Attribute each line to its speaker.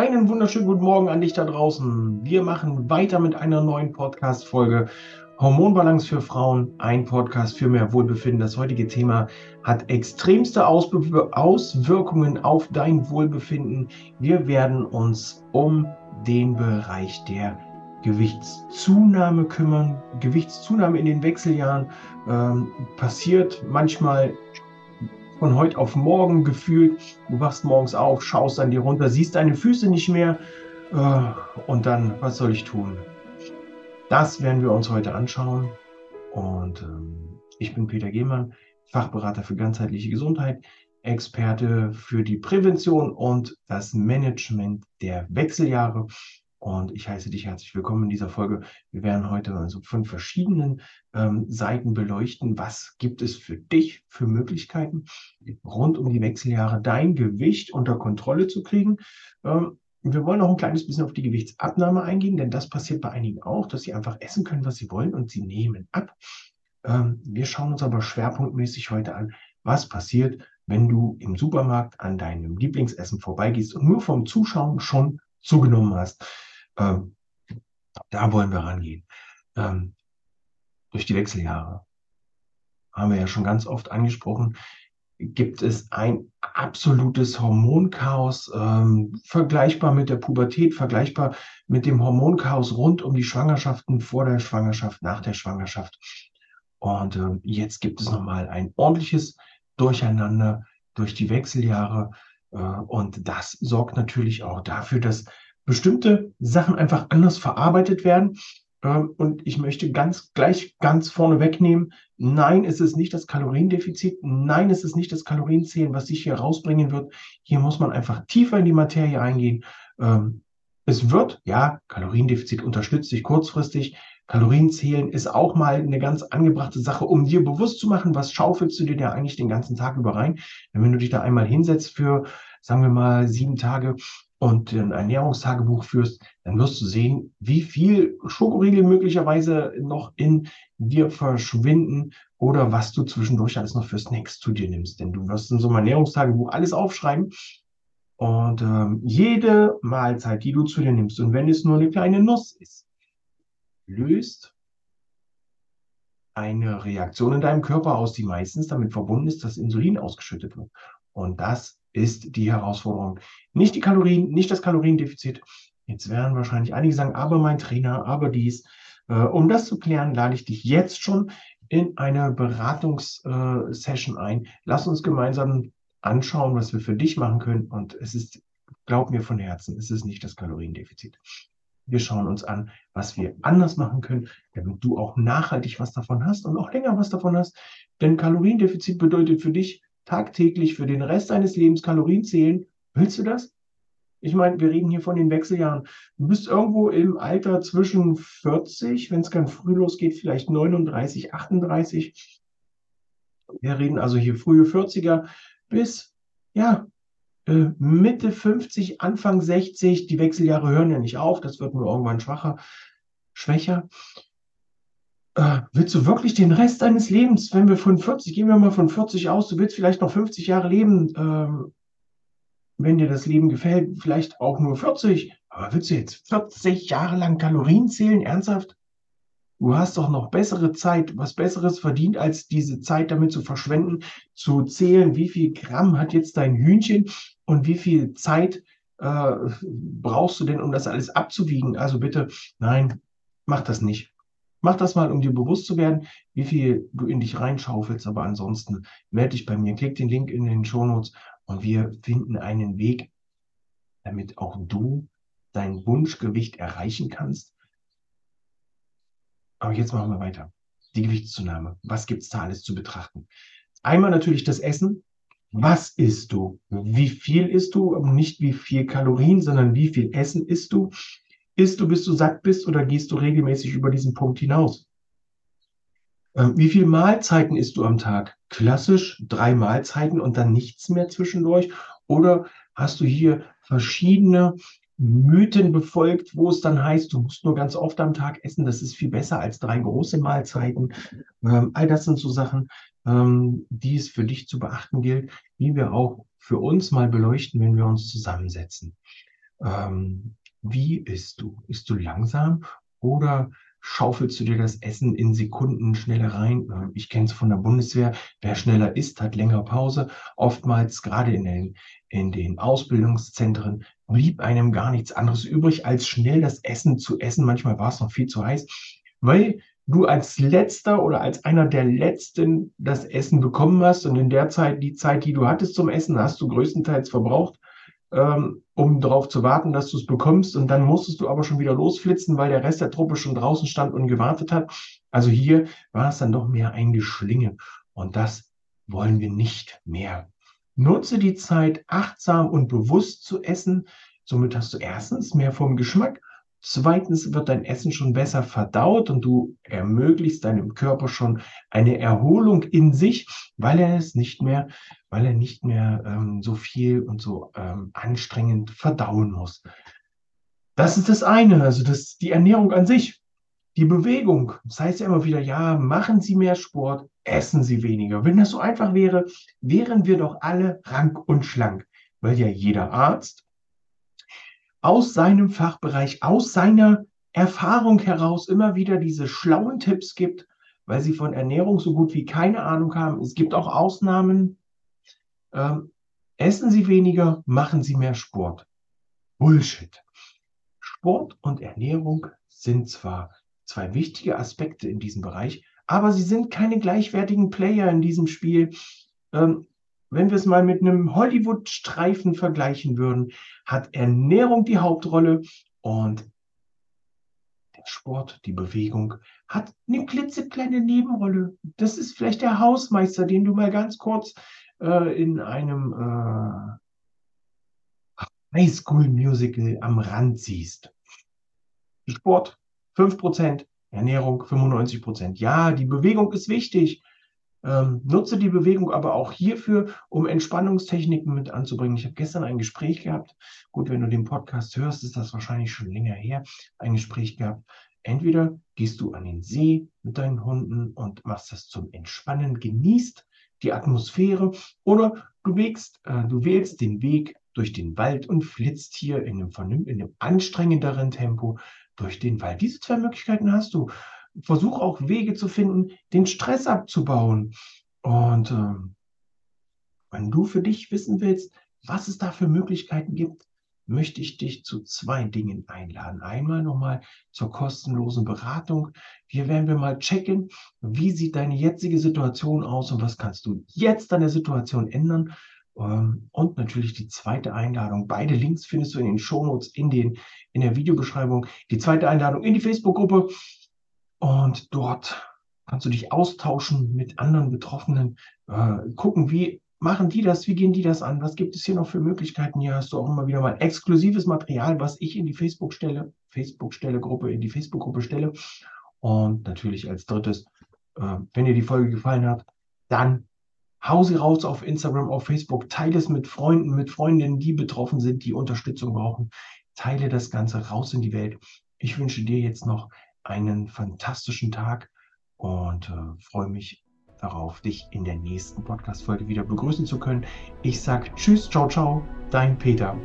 Speaker 1: Einen wunderschönen guten Morgen an dich da draußen. Wir machen weiter mit einer neuen Podcast-Folge Hormonbalance für Frauen, ein Podcast für mehr Wohlbefinden. Das heutige Thema hat extremste Auswirkungen auf dein Wohlbefinden. Wir werden uns um den Bereich der Gewichtszunahme kümmern. Gewichtszunahme in den Wechseljahren ähm, passiert manchmal von heute auf morgen gefühlt. Du wachst morgens auf, schaust an dir runter, siehst deine Füße nicht mehr äh, und dann, was soll ich tun? Das werden wir uns heute anschauen. Und ähm, ich bin Peter Gehmann, Fachberater für ganzheitliche Gesundheit, Experte für die Prävention und das Management der Wechseljahre und ich heiße dich herzlich willkommen in dieser Folge. Wir werden heute also von verschiedenen ähm, Seiten beleuchten, was gibt es für dich für Möglichkeiten, rund um die Wechseljahre dein Gewicht unter Kontrolle zu kriegen. Ähm, wir wollen noch ein kleines bisschen auf die Gewichtsabnahme eingehen, denn das passiert bei einigen auch, dass sie einfach essen können, was sie wollen und sie nehmen ab. Ähm, wir schauen uns aber schwerpunktmäßig heute an, was passiert, wenn du im Supermarkt an deinem Lieblingsessen vorbeigehst und nur vom Zuschauen schon zugenommen hast. Ähm, da wollen wir rangehen. Ähm, durch die Wechseljahre haben wir ja schon ganz oft angesprochen, gibt es ein absolutes Hormonchaos, ähm, vergleichbar mit der Pubertät, vergleichbar mit dem Hormonchaos rund um die Schwangerschaften, vor der Schwangerschaft, nach der Schwangerschaft. Und äh, jetzt gibt es nochmal ein ordentliches Durcheinander durch die Wechseljahre. Äh, und das sorgt natürlich auch dafür, dass bestimmte Sachen einfach anders verarbeitet werden. Ähm, und ich möchte ganz gleich ganz vorne wegnehmen, nein, es ist nicht das Kaloriendefizit, nein, es ist nicht das Kalorienzählen, was sich hier rausbringen wird. Hier muss man einfach tiefer in die Materie eingehen. Ähm, es wird, ja, Kaloriendefizit unterstützt sich kurzfristig. Kalorienzählen ist auch mal eine ganz angebrachte Sache, um dir bewusst zu machen, was schaufelst du dir da eigentlich den ganzen Tag über rein. wenn du dich da einmal hinsetzt für, sagen wir mal, sieben Tage, und ein Ernährungstagebuch führst, dann wirst du sehen, wie viel Schokoriegel möglicherweise noch in dir verschwinden oder was du zwischendurch alles noch für Snacks zu dir nimmst. Denn du wirst in so einem Ernährungstagebuch alles aufschreiben und ähm, jede Mahlzeit, die du zu dir nimmst, und wenn es nur eine kleine Nuss ist, löst eine Reaktion in deinem Körper aus, die meistens damit verbunden ist, dass Insulin ausgeschüttet wird. Und das ist die Herausforderung. Nicht die Kalorien, nicht das Kaloriendefizit. Jetzt werden wahrscheinlich einige sagen, aber mein Trainer, aber dies. Äh, um das zu klären, lade ich dich jetzt schon in eine Beratungssession äh, ein. Lass uns gemeinsam anschauen, was wir für dich machen können. Und es ist, glaub mir von Herzen, es ist nicht das Kaloriendefizit. Wir schauen uns an, was wir anders machen können, damit du auch nachhaltig was davon hast und auch länger was davon hast. Denn Kaloriendefizit bedeutet für dich, tagtäglich für den Rest deines Lebens Kalorien zählen, willst du das? Ich meine, wir reden hier von den Wechseljahren. Du bist irgendwo im Alter zwischen 40, wenn es ganz früh losgeht, vielleicht 39, 38. Wir reden also hier frühe 40er bis, ja, äh, Mitte 50, Anfang 60. Die Wechseljahre hören ja nicht auf. Das wird nur irgendwann schwacher, schwächer äh, willst du wirklich den Rest deines Lebens, wenn wir von 40, gehen wir mal von 40 aus, du willst vielleicht noch 50 Jahre leben, äh, wenn dir das Leben gefällt, vielleicht auch nur 40, aber willst du jetzt 40 Jahre lang Kalorien zählen, ernsthaft? Du hast doch noch bessere Zeit, was Besseres verdient, als diese Zeit damit zu verschwenden, zu zählen, wie viel Gramm hat jetzt dein Hühnchen und wie viel Zeit äh, brauchst du denn, um das alles abzuwiegen? Also bitte, nein, mach das nicht. Mach das mal, um dir bewusst zu werden, wie viel du in dich reinschaufelst. Aber ansonsten melde dich bei mir, klick den Link in den Shownotes und wir finden einen Weg, damit auch du dein Wunschgewicht erreichen kannst. Aber jetzt machen wir weiter. Die Gewichtszunahme. Was gibt es da alles zu betrachten? Einmal natürlich das Essen. Was isst du? Wie viel isst du? Nicht wie viel Kalorien, sondern wie viel Essen isst du? Isst du, bis du satt bist oder gehst du regelmäßig über diesen Punkt hinaus? Ähm, wie viele Mahlzeiten isst du am Tag? Klassisch drei Mahlzeiten und dann nichts mehr zwischendurch? Oder hast du hier verschiedene Mythen befolgt, wo es dann heißt, du musst nur ganz oft am Tag essen, das ist viel besser als drei große Mahlzeiten. Ähm, all das sind so Sachen, ähm, die es für dich zu beachten gilt, wie wir auch für uns mal beleuchten, wenn wir uns zusammensetzen. Wie isst du? Isst du langsam oder schaufelst du dir das Essen in Sekunden schneller rein? Ähm, ich kenne es von der Bundeswehr. Wer schneller isst, hat länger Pause. Oftmals, gerade in den, in den Ausbildungszentren, blieb einem gar nichts anderes übrig, als schnell das Essen zu essen. Manchmal war es noch viel zu heiß, weil du als letzter oder als einer der letzten das Essen bekommen hast und in der Zeit, die Zeit, die du hattest zum Essen, hast du größtenteils verbraucht, ähm, um darauf zu warten, dass du es bekommst und dann musstest du aber schon wieder losflitzen, weil der Rest der Truppe schon draußen stand und gewartet hat. Also hier war es dann doch mehr ein Geschlinge und das wollen wir nicht mehr. Nutze die Zeit achtsam und bewusst zu essen. Somit hast du erstens mehr vom Geschmack Zweitens wird dein Essen schon besser verdaut und du ermöglichst deinem Körper schon eine Erholung in sich, weil er es nicht mehr, weil er nicht mehr ähm, so viel und so ähm, anstrengend verdauen muss. Das ist das eine, also das die Ernährung an sich, die Bewegung. Das heißt ja immer wieder, ja, machen Sie mehr Sport, essen Sie weniger. Wenn das so einfach wäre, wären wir doch alle rank und schlank, weil ja jeder Arzt aus seinem Fachbereich, aus seiner Erfahrung heraus immer wieder diese schlauen Tipps gibt, weil sie von Ernährung so gut wie keine Ahnung haben. Es gibt auch Ausnahmen. Ähm, essen Sie weniger, machen Sie mehr Sport. Bullshit. Sport und Ernährung sind zwar zwei wichtige Aspekte in diesem Bereich, aber sie sind keine gleichwertigen Player in diesem Spiel. Ähm, wenn wir es mal mit einem Hollywood-Streifen vergleichen würden, hat Ernährung die Hauptrolle und der Sport, die Bewegung hat eine klitzekleine Nebenrolle. Das ist vielleicht der Hausmeister, den du mal ganz kurz äh, in einem äh, Highschool-Musical am Rand siehst. Sport 5%, Ernährung 95%. Ja, die Bewegung ist wichtig, ähm, nutze die Bewegung aber auch hierfür, um Entspannungstechniken mit anzubringen. Ich habe gestern ein Gespräch gehabt. Gut, wenn du den Podcast hörst, ist das wahrscheinlich schon länger her. Ein Gespräch gehabt. Entweder gehst du an den See mit deinen Hunden und machst das zum Entspannen, genießt die Atmosphäre oder du wägst, äh, du wählst den Weg durch den Wald und flitzt hier in einem, in einem anstrengenderen Tempo durch den Wald. Diese zwei Möglichkeiten hast du versuch auch Wege zu finden, den Stress abzubauen. Und ähm, wenn du für dich wissen willst, was es da für Möglichkeiten gibt, möchte ich dich zu zwei Dingen einladen. Einmal nochmal zur kostenlosen Beratung. Hier werden wir mal checken, wie sieht deine jetzige Situation aus und was kannst du jetzt an der Situation ändern. Ähm, und natürlich die zweite Einladung. Beide Links findest du in den Shownotes, in, den, in der Videobeschreibung. Die zweite Einladung in die Facebook-Gruppe. Und dort kannst du dich austauschen mit anderen Betroffenen, äh, gucken, wie machen die das, wie gehen die das an, was gibt es hier noch für Möglichkeiten. Hier hast du auch immer wieder mal exklusives Material, was ich in die Facebook stelle, Facebook-Stelle Gruppe, in die Facebook-Gruppe stelle. Und natürlich als drittes, äh, wenn dir die Folge gefallen hat, dann hau sie raus auf Instagram, auf Facebook, teile es mit Freunden, mit Freundinnen, die betroffen sind, die Unterstützung brauchen. Teile das Ganze raus in die Welt. Ich wünsche dir jetzt noch einen fantastischen Tag und äh, freue mich darauf, dich in der nächsten Podcast-Folge wieder begrüßen zu können. Ich sage Tschüss, ciao, ciao, dein Peter.